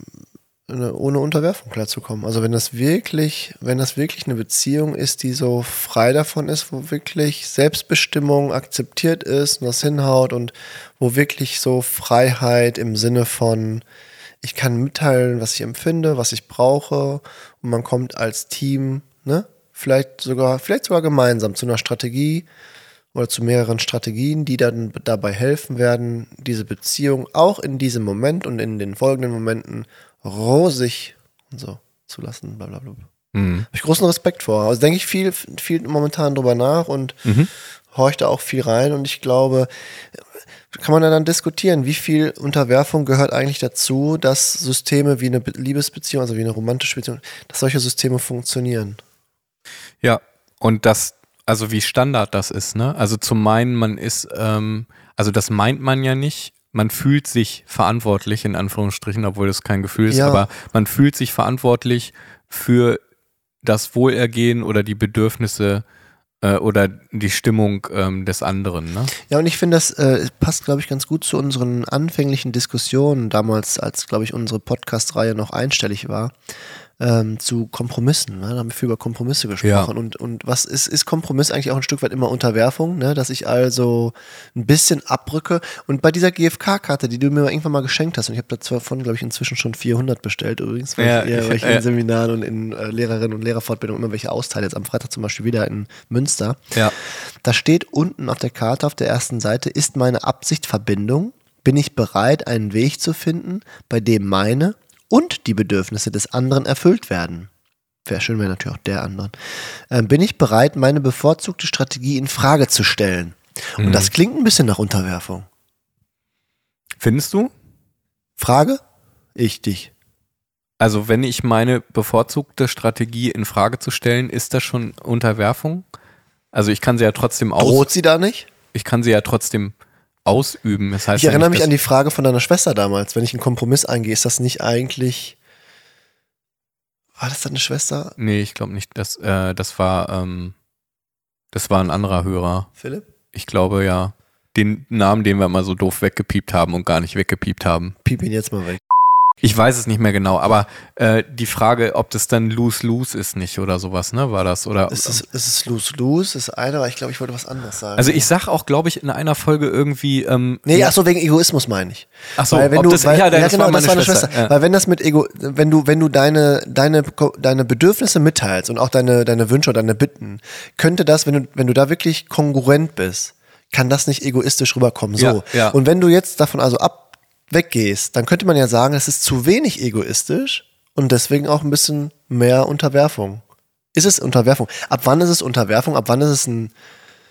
B: ohne Unterwerfung klarzukommen. Also wenn das wirklich, wenn das wirklich eine Beziehung ist, die so frei davon ist, wo wirklich Selbstbestimmung akzeptiert ist und das hinhaut und wo wirklich so Freiheit im Sinne von ich kann mitteilen, was ich empfinde, was ich brauche und man kommt als Team, ne, vielleicht sogar, vielleicht sogar gemeinsam zu einer Strategie oder zu mehreren Strategien, die dann dabei helfen werden, diese Beziehung auch in diesem Moment und in den folgenden Momenten rosig und so zu lassen, bla bla bla.
A: Mhm.
B: Habe ich großen Respekt vor. Also denke ich viel, viel momentan drüber nach und
A: Mhm.
B: horche da auch viel rein und ich glaube, kann man ja dann diskutieren, wie viel Unterwerfung gehört eigentlich dazu, dass Systeme wie eine Be- Liebesbeziehung, also wie eine romantische Beziehung, dass solche Systeme funktionieren.
A: Ja, und das, also wie Standard das ist, ne? Also zu meinen, man ist, ähm, also das meint man ja nicht. Man fühlt sich verantwortlich, in Anführungsstrichen, obwohl das kein Gefühl ist,
B: Ja.
A: aber man fühlt sich verantwortlich für das Wohlergehen oder die Bedürfnisse äh, oder die Stimmung ähm, des anderen, ne?
B: Ja, und ich finde, das äh, passt, glaube ich, ganz gut zu unseren anfänglichen Diskussionen damals, als, glaube ich, unsere Podcast-Reihe noch einstellig war, ähm, zu Kompromissen. Ne? Da haben wir viel über Kompromisse gesprochen.
A: Ja.
B: Und, und was ist, ist Kompromiss eigentlich auch ein Stück weit immer Unterwerfung, ne? dass ich also ein bisschen abrücke. Und bei dieser GFK-Karte, die du mir irgendwann mal geschenkt hast, und ich habe davon, glaube ich, inzwischen schon 400 bestellt übrigens, weil
A: Ja,
B: ich, eher, weil ich
A: ja.
B: in Seminaren und in äh, Lehrerinnen- und Lehrerfortbildung immer welche austeile. Jetzt am Freitag zum Beispiel wieder in Münster.
A: Ja.
B: Da steht unten auf der Karte auf der ersten Seite, ist meine Absicht Verbindung? Bin ich bereit, einen Weg zu finden, bei dem meine und die Bedürfnisse des anderen erfüllt werden? Wäre schön, wäre natürlich auch der anderen. Ähm, bin ich bereit, meine bevorzugte Strategie in Frage zu stellen? Und
A: Mhm.
B: das klingt ein bisschen nach Unterwerfung.
A: Findest du?
B: Frage? Ich dich.
A: Also wenn ich meine bevorzugte Strategie in Frage zu stellen, ist das schon Unterwerfung? Also ich kann sie ja trotzdem aus,
B: Droht sie da nicht?
A: ich kann sie ja trotzdem ausüben. Das heißt
B: Ich erinnere
A: ja
B: mich an die Frage von deiner Schwester damals. Wenn ich einen Kompromiss eingehe, ist das nicht eigentlich. War das deine Schwester,
A: Nee, ich glaube nicht. Das, äh, das war, ähm, das war ein anderer Hörer.
B: Philipp?
A: Ich glaube ja, den Namen, den wir immer so doof weggepiept haben und gar nicht weggepiept haben.
B: Piep ihn jetzt mal weg.
A: Ich weiß es nicht mehr genau, aber äh, die Frage, ob das dann lose-lose ist nicht oder sowas, ne, war das? Oder
B: Es ist, es ist lose-lose, das eine, aber ich glaube, ich wollte was anderes sagen.
A: also ich sag auch, glaube ich, in einer Folge irgendwie, ähm,
B: Nee,
A: ja,
B: ach so, wegen Egoismus meine ich.
A: ach so,
B: weil wenn
A: ob
B: du,
A: das,
B: weil,
A: ja, das
B: genau,
A: war meine
B: das war eine
A: Schwester.
B: Schwester.
A: Ja.
B: Weil wenn das mit Ego, wenn du, wenn du deine, deine, deine Bedürfnisse mitteilst und auch deine, deine Wünsche oder deine Bitten, könnte das, wenn du, wenn du da wirklich kongruent bist, kann das nicht egoistisch rüberkommen. So.
A: Ja, ja.
B: Und wenn du jetzt davon also ab weggehst, dann könnte man ja sagen, es ist zu wenig egoistisch und deswegen auch ein bisschen mehr Unterwerfung. Ist es Unterwerfung? Ab wann ist es Unterwerfung? Ab wann ist es ein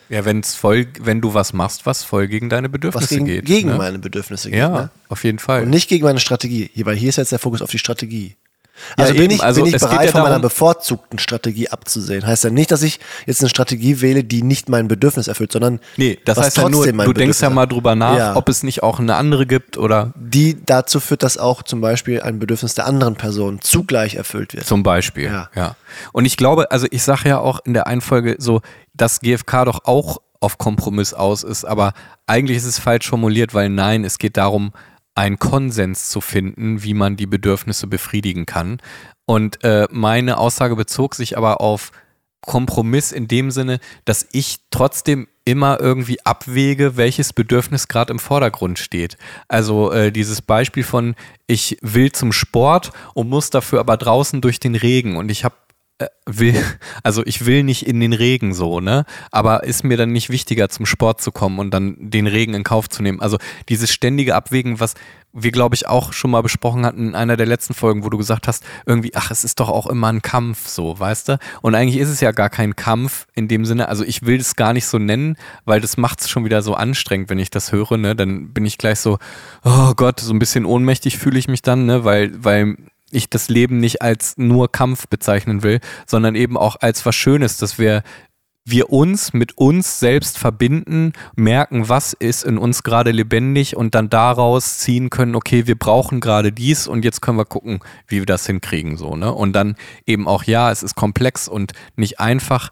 A: Ja, wenn's voll, wenn du was machst, was voll gegen deine Bedürfnisse
B: was gegen,
A: geht.
B: gegen
A: ne?
B: meine Bedürfnisse geht?
A: Ja,
B: Ne?
A: auf jeden Fall.
B: Und nicht gegen meine Strategie, hier, weil hier ist jetzt der Fokus auf die Strategie.
A: Ja,
B: Also bin
A: eben,
B: ich,
A: also
B: bin ich bereit,
A: ja
B: von meiner bevorzugten Strategie abzusehen. Heißt ja nicht, dass ich jetzt eine Strategie wähle, die nicht mein Bedürfnis erfüllt, sondern
A: nee, das heißt ja nur, du denkst ja
B: Bedürfnis
A: mal drüber nach,
B: Ja.
A: ob es nicht auch eine andere gibt oder
B: die dazu führt, dass auch zum Beispiel ein Bedürfnis der anderen Person zugleich erfüllt wird.
A: Zum Beispiel,
B: Ja.
A: ja. Und ich glaube, also ich sage ja auch in der einen Folge so, dass GFK doch auch auf Kompromiss aus ist, aber eigentlich ist es falsch formuliert, weil nein, es geht darum, einen Konsens zu finden, wie man die Bedürfnisse befriedigen kann. Und äh, meine Aussage bezog sich aber auf Kompromiss in dem Sinne, dass ich trotzdem immer irgendwie abwäge, welches Bedürfnis gerade im Vordergrund steht. Also äh, dieses Beispiel von, ich will zum Sport und muss dafür aber draußen durch den Regen und ich habe will, also ich will nicht in den Regen so, ne? Aber ist mir dann nicht wichtiger, zum Sport zu kommen und dann den Regen in Kauf zu nehmen. Also dieses ständige Abwägen, was wir, glaube ich, auch schon mal besprochen hatten in einer der letzten Folgen, wo du gesagt hast, irgendwie, ach, es ist doch auch immer ein Kampf, so, weißt du? Und eigentlich ist es ja gar kein Kampf in dem Sinne, also ich will es gar nicht so nennen, weil das macht es schon wieder so anstrengend, wenn ich das höre, ne? Dann bin ich gleich so, oh Gott, so ein bisschen ohnmächtig fühle ich mich dann, ne? Weil, weil ich das Leben nicht als nur Kampf bezeichnen will, sondern eben auch als was Schönes, dass wir wir uns mit uns selbst verbinden, merken, was ist in uns gerade lebendig und dann daraus ziehen können, okay, wir brauchen gerade dies und jetzt können wir gucken, wie wir das hinkriegen, so, ne? Und dann eben auch, ja, es ist komplex und nicht einfach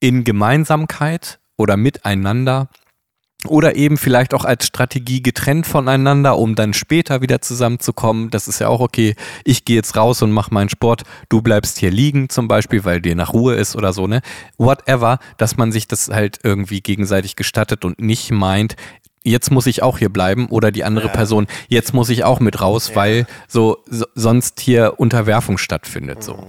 A: in Gemeinsamkeit oder miteinander oder eben vielleicht auch als Strategie getrennt voneinander, um dann später wieder zusammenzukommen. Das ist ja auch okay. Ich gehe jetzt raus und mache meinen Sport. Du bleibst hier liegen zum Beispiel, weil dir nach Ruhe ist oder so, ne? Whatever, dass man sich das halt irgendwie gegenseitig gestattet und nicht meint, jetzt muss ich auch hier bleiben oder die andere
B: Ja.
A: Person, jetzt muss ich auch mit raus, weil so, so sonst hier Unterwerfung stattfindet, so.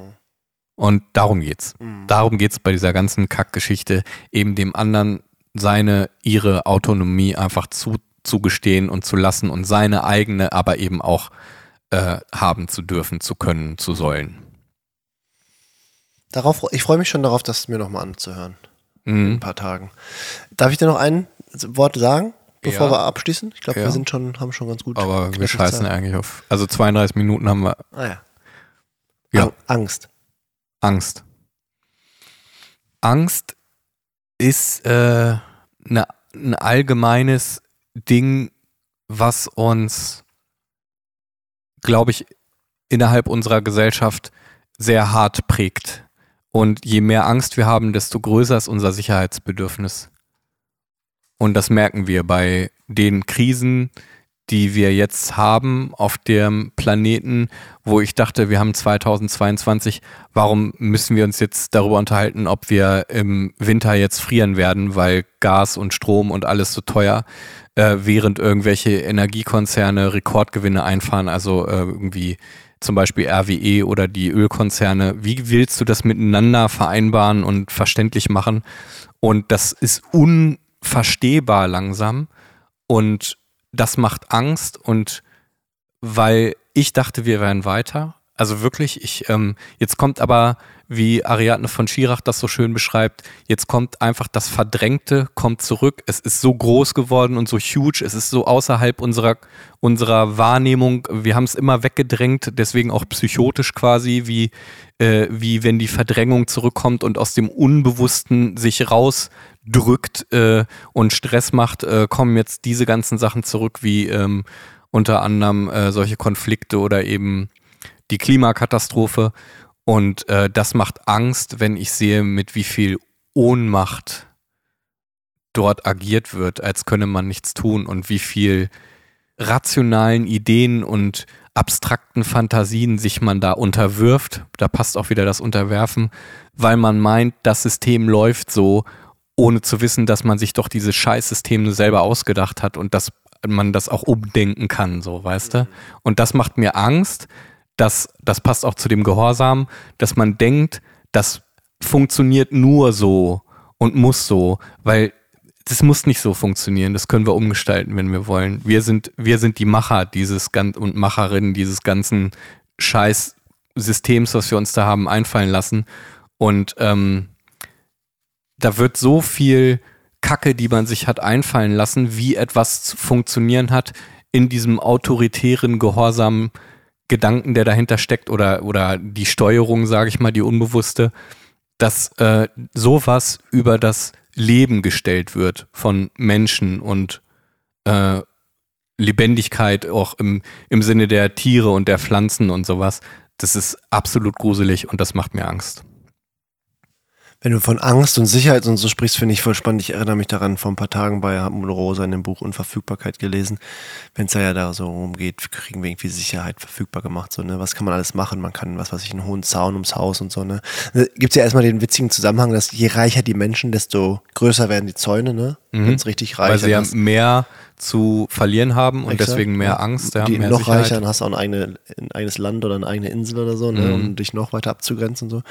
A: Und darum geht's. Darum geht's bei dieser ganzen Kackgeschichte, eben dem anderen seine, ihre Autonomie einfach zu, zugestehen und zu lassen und seine eigene aber eben auch äh, haben zu dürfen, zu können, zu sollen.
B: darauf, ich freue mich schon darauf, das mir nochmal anzuhören. In
A: Mhm.
B: ein paar Tagen. Darf ich dir noch ein Wort sagen, bevor
A: Ja.
B: wir abschließen? Ich glaube,
A: Ja.
B: wir sind schon, haben schon ganz gut.
A: Aber wir scheißen
B: Zeit.
A: eigentlich auf. Also 32 Minuten haben wir
B: Ah ja.
A: Ja.
B: Ang- Angst.
A: Angst. Angst ist äh, ne, ein allgemeines Ding, was uns, glaube ich, innerhalb unserer Gesellschaft sehr hart prägt. Und je mehr Angst wir haben, desto größer ist unser Sicherheitsbedürfnis. Und das merken wir bei den Krisen, die wir jetzt haben auf dem Planeten, wo ich dachte, wir haben 2022, warum müssen wir uns jetzt darüber unterhalten, ob wir im Winter jetzt frieren werden, weil Gas und Strom und alles so teuer, äh, während irgendwelche Energiekonzerne Rekordgewinne einfahren, also äh, irgendwie zum Beispiel RWE oder die Ölkonzerne. Wie willst du das miteinander vereinbaren und verständlich machen? Und das ist unverstehbar langsam und das macht Angst und weil ich dachte, wir wären weiter. Also wirklich, ich, ähm, jetzt kommt aber, wie Ariadne von Schirach das so schön beschreibt, jetzt kommt einfach das Verdrängte, kommt zurück. Es ist so groß geworden und so huge, es ist so außerhalb unserer, unserer Wahrnehmung. Wir haben es immer weggedrängt, deswegen auch psychotisch quasi, wie, äh, wie wenn die Verdrängung zurückkommt und aus dem Unbewussten sich rausdrückt äh, und Stress macht, äh, kommen jetzt diese ganzen Sachen zurück, wie ähm, unter anderem äh, solche Konflikte oder eben die Klimakatastrophe. Und äh, das macht Angst, wenn ich sehe, mit wie viel Ohnmacht dort agiert wird, als könne man nichts tun und wie viel rationalen Ideen und abstrakten Fantasien sich man da unterwirft. Da passt auch wieder das Unterwerfen, weil man meint, das System läuft so, ohne zu wissen, dass man sich doch dieses Scheißsystem nur selber ausgedacht hat und dass man das auch umdenken kann, so, weißt du? Und das macht mir Angst, dass, das passt auch zu dem Gehorsam, dass man denkt, das funktioniert nur so und muss so, weil das muss nicht so funktionieren. Das können wir umgestalten, wenn wir wollen. Wir sind, wir sind die Macher dieses gan und Macherinnen dieses ganzen Scheiß-Systems, was wir uns da haben einfallen lassen. Und ähm, da wird so viel Kacke, die man sich hat einfallen lassen, wie etwas zu funktionieren hat, in diesem autoritären, gehorsamen Gedanken, der dahinter steckt, oder, oder die Steuerung, sage ich mal, die unbewusste, dass äh, sowas über das Leben gestellt wird von Menschen und äh, Lebendigkeit auch im, im Sinne der Tiere und der Pflanzen und sowas. Das ist absolut gruselig und das macht mir Angst.
B: Wenn du von Angst und Sicherheit und so sprichst, finde ich voll spannend. Ich erinnere mich daran, vor ein paar Tagen bei Hartmut Rosa in dem Buch Unverfügbarkeit gelesen, wenn es ja da so rumgeht, kriegen wir irgendwie Sicherheit verfügbar gemacht. So, ne? Was kann man alles machen? Man kann, was weiß ich, einen hohen Zaun ums Haus und so. Ne? Gibt es ja erstmal den witzigen Zusammenhang, dass je reicher die Menschen, desto größer werden die Zäune, ne?
A: Mhm.
B: Wenn es richtig reich
A: Weil sie ja
B: ist.
A: mehr zu verlieren haben und
B: Exakt,
A: deswegen mehr. Angst, ja,
B: die
A: mehr
B: noch
A: Sicherheit.
B: reicher, dann hast du auch ein, eigene, ein eigenes Land oder eine eigene Insel oder so, ne,
A: Mhm.
B: um dich noch weiter abzugrenzen und so.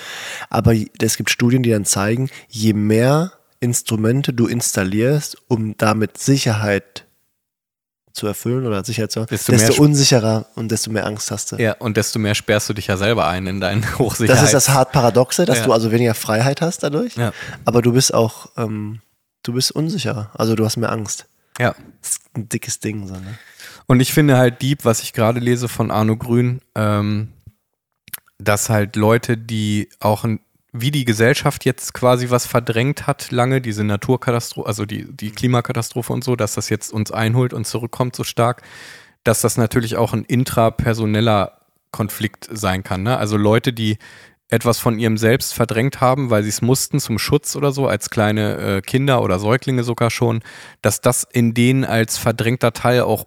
B: Aber es gibt Studien, die dann zeigen, je mehr Instrumente du installierst, um damit Sicherheit zu erfüllen oder Sicherheit zu haben,
A: Desto
B: desto, unsicherer und desto mehr Angst hast du.
A: Ja, und desto mehr sperrst du dich ja selber ein in deinen Hochsicherheit.
B: Das ist das hart Paradoxe, dass
A: Ja.
B: du also weniger Freiheit hast dadurch,
A: Ja.
B: aber du bist auch, ähm, du bist unsicherer, also du hast mehr Angst.
A: Ja.
B: Das ist ein dickes Ding, so, ne?
A: Und ich finde halt Dieb, was ich gerade lese von Arno Grün, ähm, dass halt Leute, die auch ein, wie die Gesellschaft jetzt quasi was verdrängt hat, lange, diese Naturkatastrophe, also die, die Klimakatastrophe und so, dass das jetzt uns einholt und zurückkommt so stark, dass das natürlich auch ein intrapersoneller Konflikt sein kann. Ne? Also Leute, die etwas von ihrem Selbst verdrängt haben, weil sie es mussten zum Schutz oder so, als kleine äh, Kinder oder Säuglinge sogar schon, dass das in denen als verdrängter Teil auch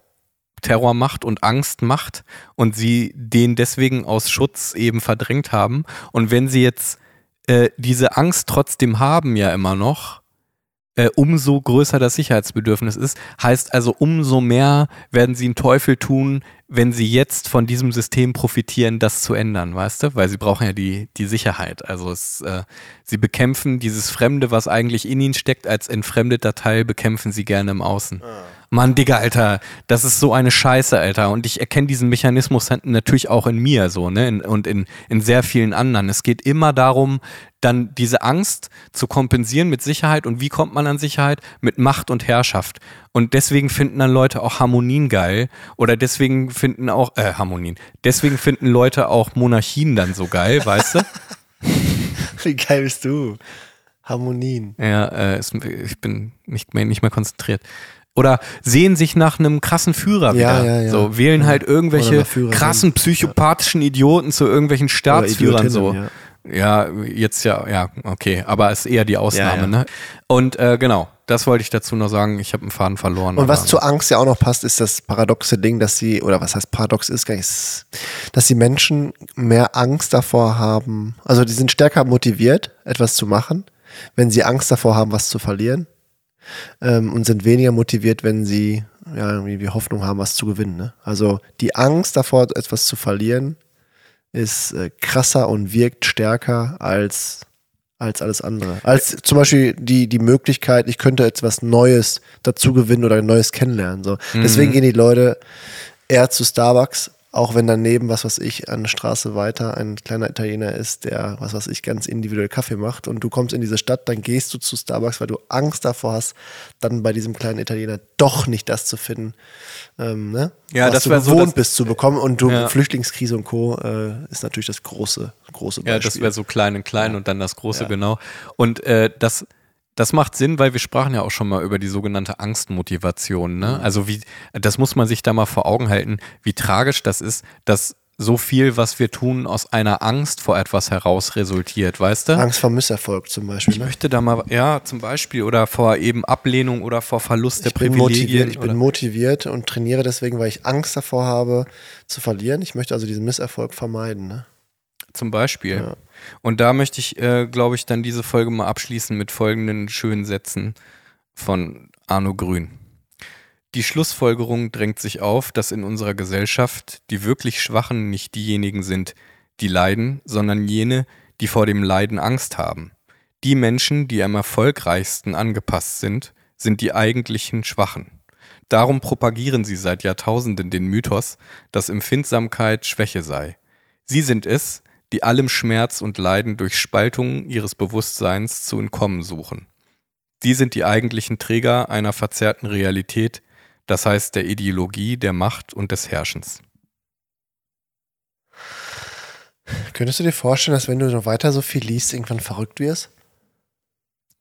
A: Terror macht und Angst macht und sie den deswegen aus Schutz eben verdrängt haben. Und wenn sie jetzt äh, diese Angst trotzdem haben, ja immer noch, äh, umso größer das Sicherheitsbedürfnis ist. Heißt also, umso mehr werden sie einen Teufel tun, wenn sie jetzt von diesem System profitieren, das zu ändern, weißt du? Weil sie brauchen ja die, die Sicherheit. Also es, äh, sie bekämpfen dieses Fremde, was eigentlich in ihnen steckt, als entfremdeter Teil, bekämpfen sie gerne im Außen. Ah. Mann, Digga, Alter, das ist so eine Scheiße, Alter. Und ich erkenne diesen Mechanismus natürlich auch in mir so, ne? In, und in, in sehr vielen anderen. Es geht immer darum, dann diese Angst zu kompensieren mit Sicherheit. Und wie kommt man an Sicherheit? Mit Macht und Herrschaft. Und deswegen finden dann Leute auch Harmonien geil. Oder deswegen finden auch, äh, Harmonien. Deswegen finden Leute auch Monarchien dann so geil, weißt du?
B: Wie geil bist du? Harmonien.
A: Ja, äh, ich bin nicht mehr, nicht mehr konzentriert oder sehen sich nach einem krassen Führer wieder. Ja, ja. So wählen halt irgendwelche krassen psychopathischen Idioten zu irgendwelchen Staatsführern so. Ja. jetzt ja, ja, okay, aber ist eher die Ausnahme, ne? Und äh, genau, das wollte ich dazu noch sagen. Ich habe einen Faden verloren.
B: Und was zur Angst ja auch noch passt, ist das paradoxe Ding, dass sie, oder was heißt paradox ist, dass die Menschen mehr Angst davor haben, also die sind stärker motiviert, etwas zu machen, wenn sie Angst davor haben, was zu verlieren ähm, und sind weniger motiviert, wenn sie ja, irgendwie Hoffnung haben, was zu gewinnen. Ne? Also die Angst davor, etwas zu verlieren, ist äh, krasser und wirkt stärker als, als alles andere. Als zum Beispiel die, die Möglichkeit, ich könnte etwas Neues dazu gewinnen oder ein Neues kennenlernen. So. Mhm. Deswegen gehen die Leute eher zu Starbucks, auch wenn daneben, was weiß ich, eine Straße weiter ein kleiner Italiener ist, der, was weiß ich, ganz individuell Kaffee macht und du kommst in diese Stadt, dann gehst du zu Starbucks, weil du Angst davor hast, dann bei diesem kleinen Italiener doch nicht das zu finden, ähm, ne?
A: ja,
B: was
A: das
B: du gewohnt so, bist zu bekommen. Und du, ja. Flüchtlingskrise und Co. Äh, ist natürlich das große, große
A: Beispiel. Ja, das wäre so klein und klein ja. und dann das große, ja. genau. Und äh, das das macht Sinn, weil wir sprachen ja auch schon mal über die sogenannte Angstmotivation. Ne? Mhm. Also wie, das muss man sich da mal vor Augen halten, wie tragisch das ist, dass so viel, was wir tun, aus einer Angst vor etwas heraus resultiert, weißt du?
B: Angst vor Misserfolg zum Beispiel.
A: Ich ne? möchte da mal, ja, zum Beispiel, oder vor eben Ablehnung oder vor Verlust der
B: bin
A: Privilegien.
B: Motiviert, ich bin motiviert und trainiere deswegen, weil ich Angst davor habe, zu verlieren. Ich möchte also diesen Misserfolg vermeiden. Ne?
A: Zum Beispiel. Ja. Und da möchte ich, äh, glaube ich, dann diese Folge mal abschließen mit folgenden schönen Sätzen von Arno Grün. Die Schlussfolgerung drängt sich auf, dass in unserer Gesellschaft die wirklich Schwachen nicht diejenigen sind, die leiden, sondern jene, die vor dem Leiden Angst haben. Die Menschen, die am erfolgreichsten angepasst sind, sind die eigentlichen Schwachen. Darum propagieren sie seit Jahrtausenden den Mythos, dass Empfindsamkeit Schwäche sei. Sie sind es, die allem Schmerz und Leiden durch Spaltung ihres Bewusstseins zu entkommen suchen. Sie sind die eigentlichen Träger einer verzerrten Realität, das heißt der Ideologie, der Macht und des Herrschens.
B: Könntest du dir vorstellen, dass wenn du noch weiter so viel liest, irgendwann verrückt wirst?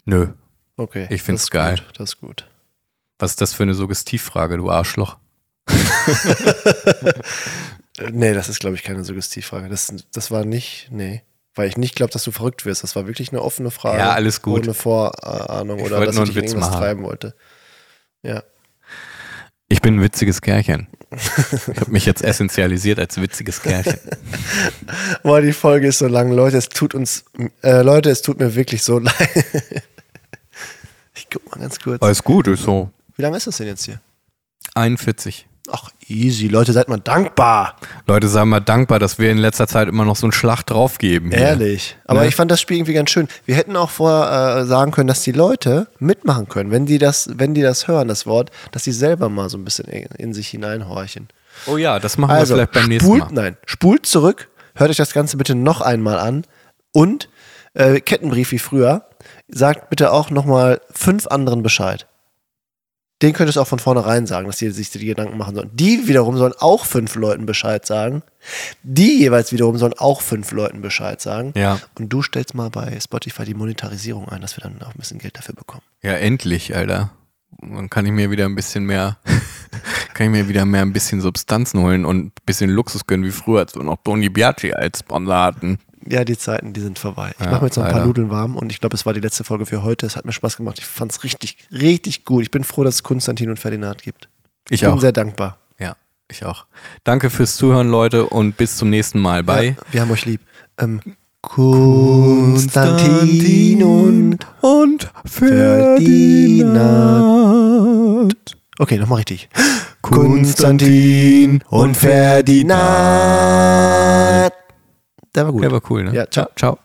A: Nö.
B: Okay.
A: Ich find's geil.
B: Gut, das ist gut.
A: Was ist das für eine Suggestivfrage, du Arschloch?
B: Nee, das ist, glaube ich, keine Suggestivfrage. Das, das war nicht, nee. Weil ich nicht glaube, dass du verrückt wirst. Das war wirklich eine offene Frage.
A: Ja, alles gut.
B: Ohne Vorahnung ich oder dass ich irgendwas machen. treiben wollte. Ja.
A: Ich bin ein witziges Kerlchen. Ich habe mich jetzt essentialisiert als witziges Kerlchen.
B: Boah, die Folge ist so lang. Leute, es tut uns, äh, Leute, es tut mir wirklich so leid. ich guck mal ganz kurz.
A: Alles gut, ist so.
B: Wie lange ist das denn jetzt hier?
A: 41.
B: Ach, easy. Leute, seid mal dankbar.
A: Leute, seid mal dankbar, dass wir in letzter Zeit immer noch so einen Schlag draufgeben.
B: Hier. Ehrlich. Aber ne? ich fand das Spiel irgendwie ganz schön. Wir hätten auch vorher äh, sagen können, dass die Leute mitmachen können, wenn die das, wenn die das hören, das Wort, dass sie selber mal so ein bisschen in, in sich hineinhorchen.
A: Oh ja, das machen also, wir vielleicht beim
B: spult,
A: nächsten Mal.
B: Nein, spult zurück, hört euch das Ganze bitte noch einmal an und äh, Kettenbrief wie früher. Sagt bitte auch nochmal fünf anderen Bescheid den könntest du auch von vornherein sagen, dass die sich die Gedanken machen sollen. Die wiederum sollen auch fünf Leuten Bescheid sagen. Die jeweils wiederum sollen auch fünf Leuten Bescheid sagen.
A: Ja.
B: Und du stellst mal bei Spotify die Monetarisierung ein, dass wir dann auch ein bisschen Geld dafür bekommen.
A: Ja, endlich, Alter. Dann kann ich mir wieder ein bisschen mehr, kann ich mir wieder mehr ein bisschen Substanzen holen und ein bisschen Luxus gönnen wie früher, als wir noch Tony Biaggi als Sponsor hatten.
B: Ja, die Zeiten, die sind vorbei. Ich ja, mache mir jetzt noch ein paar Nudeln warm und ich glaube, es war die letzte Folge für heute. Es hat mir Spaß gemacht. Ich fand es richtig, richtig gut. Ich bin froh, dass es Konstantin und Ferdinand gibt.
A: Ich,
B: ich
A: bin
B: auch. sehr dankbar.
A: Ja, ich auch. Danke fürs Zuhören, Leute, und bis zum nächsten Mal. Bye. Ja,
B: wir haben euch lieb. Ähm, Konstantin und, und Ferdinand. Okay, nochmal richtig.
A: Konstantin und
B: Ferdinand. Der war gut.
A: Der war cool, ne?
B: Ja, ciao.
A: Ciao.